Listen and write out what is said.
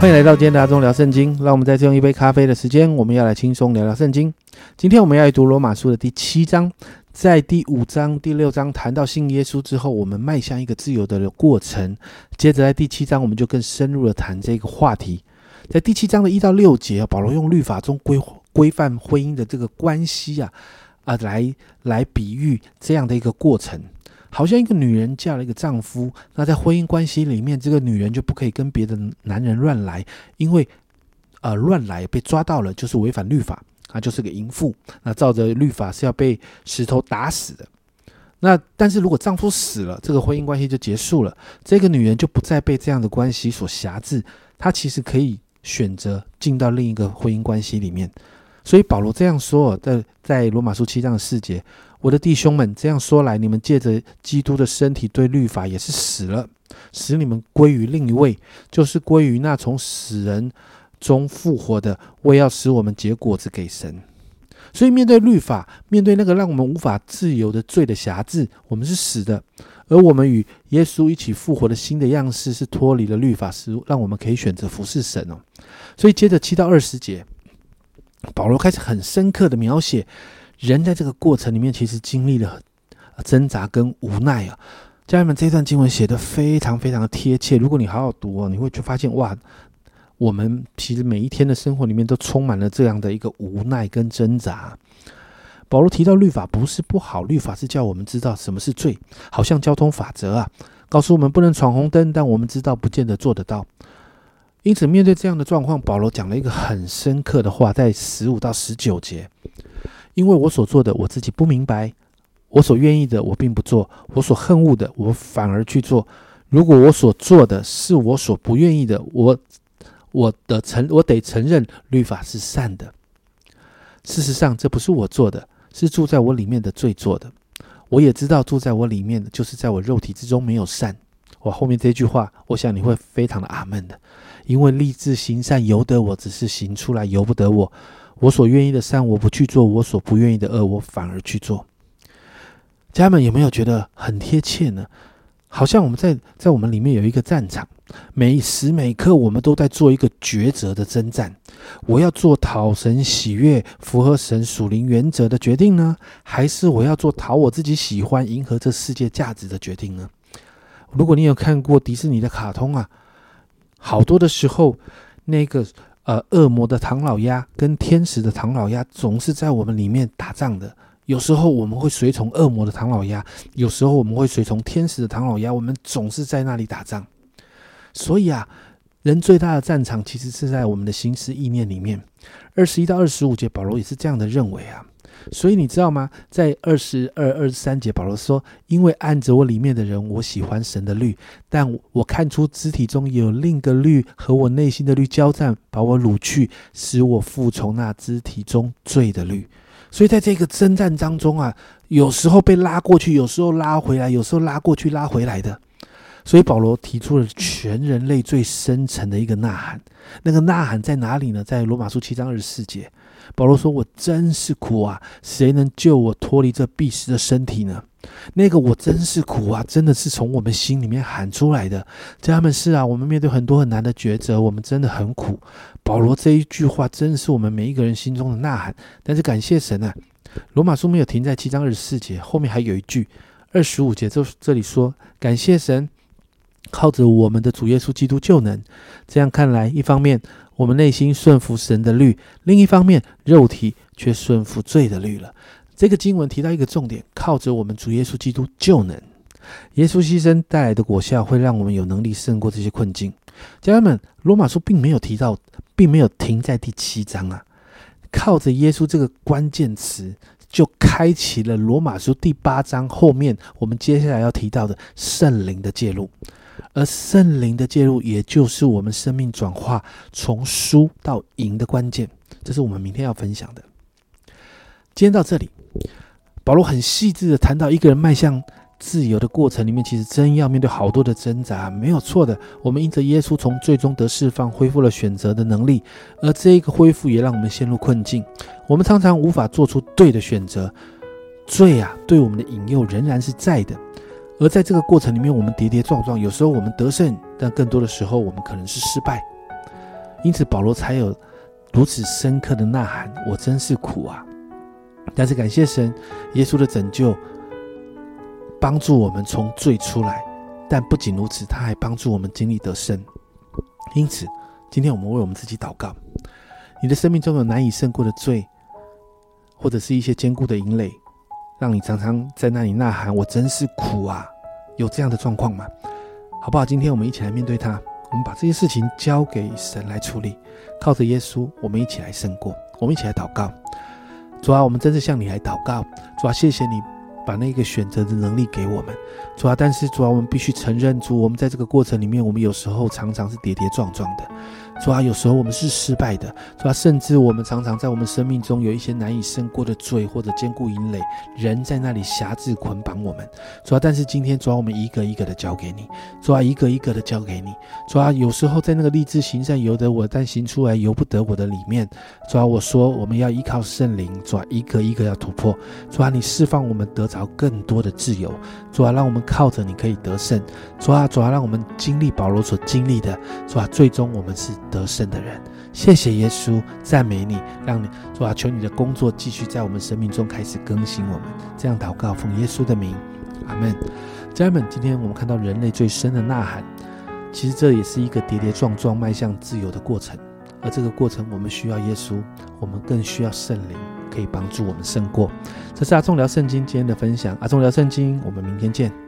欢迎来到今天的阿中聊圣经。让我们在这用一杯咖啡的时间，我们要来轻松聊聊圣经。今天我们要来读罗马书的第七章，在第五章、第六章谈到信耶稣之后，我们迈向一个自由的过程。接着在第七章，我们就更深入的谈这个话题。在第七章的一到六节，保罗用律法中规规范婚姻的这个关系啊啊，来来比喻这样的一个过程。好像一个女人嫁了一个丈夫，那在婚姻关系里面，这个女人就不可以跟别的男人乱来，因为，呃，乱来被抓到了就是违反律法，啊，就是个淫妇，那照着律法是要被石头打死的。那但是如果丈夫死了，这个婚姻关系就结束了，这个女人就不再被这样的关系所辖制，她其实可以选择进到另一个婚姻关系里面。所以保罗这样说，在在罗马书七章的四节。我的弟兄们，这样说来，你们借着基督的身体对律法也是死了，使你们归于另一位，就是归于那从死人中复活的，为要使我们结果子给神。所以，面对律法，面对那个让我们无法自由的罪的辖制，我们是死的；而我们与耶稣一起复活的新的样式，是脱离了律法，是让我们可以选择服侍神哦。所以，接着七到二十节，保罗开始很深刻的描写。人在这个过程里面，其实经历了挣扎跟无奈啊。家人们，这段经文写的非常非常的贴切。如果你好好读哦，你会就发现哇，我们其实每一天的生活里面都充满了这样的一个无奈跟挣扎。保罗提到律法不是不好，律法是叫我们知道什么是罪，好像交通法则啊，告诉我们不能闯红灯，但我们知道不见得做得到。因此，面对这样的状况，保罗讲了一个很深刻的话，在十五到十九节。因为我所做的，我自己不明白；我所愿意的，我并不做；我所恨恶的，我反而去做。如果我所做的是我所不愿意的，我我的承我得承认律法是善的。事实上，这不是我做的，是住在我里面的罪做的。我也知道住在我里面的，就是在我肉体之中没有善。我后面这句话，我想你会非常的阿闷的，因为立志行善由得我，只是行出来由不得我。我所愿意的善，我不去做；我所不愿意的恶，我反而去做。家人们有没有觉得很贴切呢？好像我们在在我们里面有一个战场，每时每刻我们都在做一个抉择的征战。我要做讨神喜悦、符合神属灵原则的决定呢，还是我要做讨我自己喜欢、迎合这世界价值的决定呢？如果你有看过迪士尼的卡通啊，好多的时候那个。呃，恶魔的唐老鸭跟天使的唐老鸭总是在我们里面打仗的。有时候我们会随从恶魔的唐老鸭，有时候我们会随从天使的唐老鸭，我们总是在那里打仗。所以啊，人最大的战场其实是在我们的心思意念里面。二十一到二十五节，保罗也是这样的认为啊。所以你知道吗？在二十二、二十三节，保罗说：“因为按着我里面的人，我喜欢神的律，但我看出肢体中有另一个律和我内心的律交战，把我掳去，使我服从那肢体中罪的律。所以在这个征战当中啊，有时候被拉过去，有时候拉回来，有时候拉过去拉回来的。所以保罗提出了全人类最深层的一个呐喊，那个呐喊在哪里呢？在罗马书七章二十四节。”保罗说：“我真是苦啊！谁能救我脱离这必死的身体呢？那个我真是苦啊！真的是从我们心里面喊出来的。家人们是啊，我们面对很多很难的抉择，我们真的很苦。保罗这一句话，真的是我们每一个人心中的呐喊。但是感谢神啊，罗马书没有停在七章二十四节，后面还有一句二十五节，这这里说：感谢神，靠着我们的主耶稣基督就能。这样看来，一方面。”我们内心顺服神的律，另一方面，肉体却顺服罪的律了。这个经文提到一个重点：靠着我们主耶稣基督就能。耶稣牺牲带来的果效，会让我们有能力胜过这些困境。家人们，罗马书并没有提到，并没有停在第七章啊。靠着耶稣这个关键词，就开启了罗马书第八章后面我们接下来要提到的圣灵的介入。而圣灵的介入，也就是我们生命转化从输到赢的关键。这是我们明天要分享的。今天到这里，保罗很细致的谈到一个人迈向自由的过程里面，其实真要面对好多的挣扎，没有错的。我们因着耶稣从最终得释放，恢复了选择的能力，而这一个恢复也让我们陷入困境。我们常常无法做出对的选择，罪啊，对我们的引诱仍然是在的。而在这个过程里面，我们跌跌撞撞，有时候我们得胜，但更多的时候我们可能是失败。因此保罗才有如此深刻的呐喊：“我真是苦啊！”但是感谢神，耶稣的拯救帮助我们从罪出来。但不仅如此，他还帮助我们经历得胜。因此，今天我们为我们自己祷告：你的生命中有难以胜过的罪，或者是一些坚固的营垒，让你常常在那里呐喊：“我真是苦啊！”有这样的状况吗？好不好？今天我们一起来面对它，我们把这些事情交给神来处理，靠着耶稣，我们一起来胜过。我们一起来祷告：主啊，我们真是向你来祷告。主啊，谢谢你。把那个选择的能力给我们，主要，但是主要我们必须承认，主，我们在这个过程里面，我们有时候常常是跌跌撞撞的。主啊，有时候我们是失败的，主啊，甚至我们常常在我们生命中有一些难以胜过的罪或者坚固营垒，人在那里辖制捆绑我们。主啊，但是今天主啊，我们一个一个的交给你，主啊，一个一个的交给你。主啊，有时候在那个立志行善由得我，但行出来由不得我的里面，主啊，我说我们要依靠圣灵，主啊，一个一个要突破。主啊，你释放我们得着要更多的自由。主啊，让我们靠着你可以得胜。主啊，主啊，让我们经历保罗所经历的。主啊，最终我们是。得胜的人，谢谢耶稣，赞美你，让你主啊，求你的工作继续在我们生命中开始更新我们。这样祷告，奉耶稣的名，阿门。家人们，今天我们看到人类最深的呐喊，其实这也是一个跌跌撞撞迈向自由的过程。而这个过程，我们需要耶稣，我们更需要圣灵，可以帮助我们胜过。这是阿忠聊圣经今天的分享，阿忠聊圣经，我们明天见。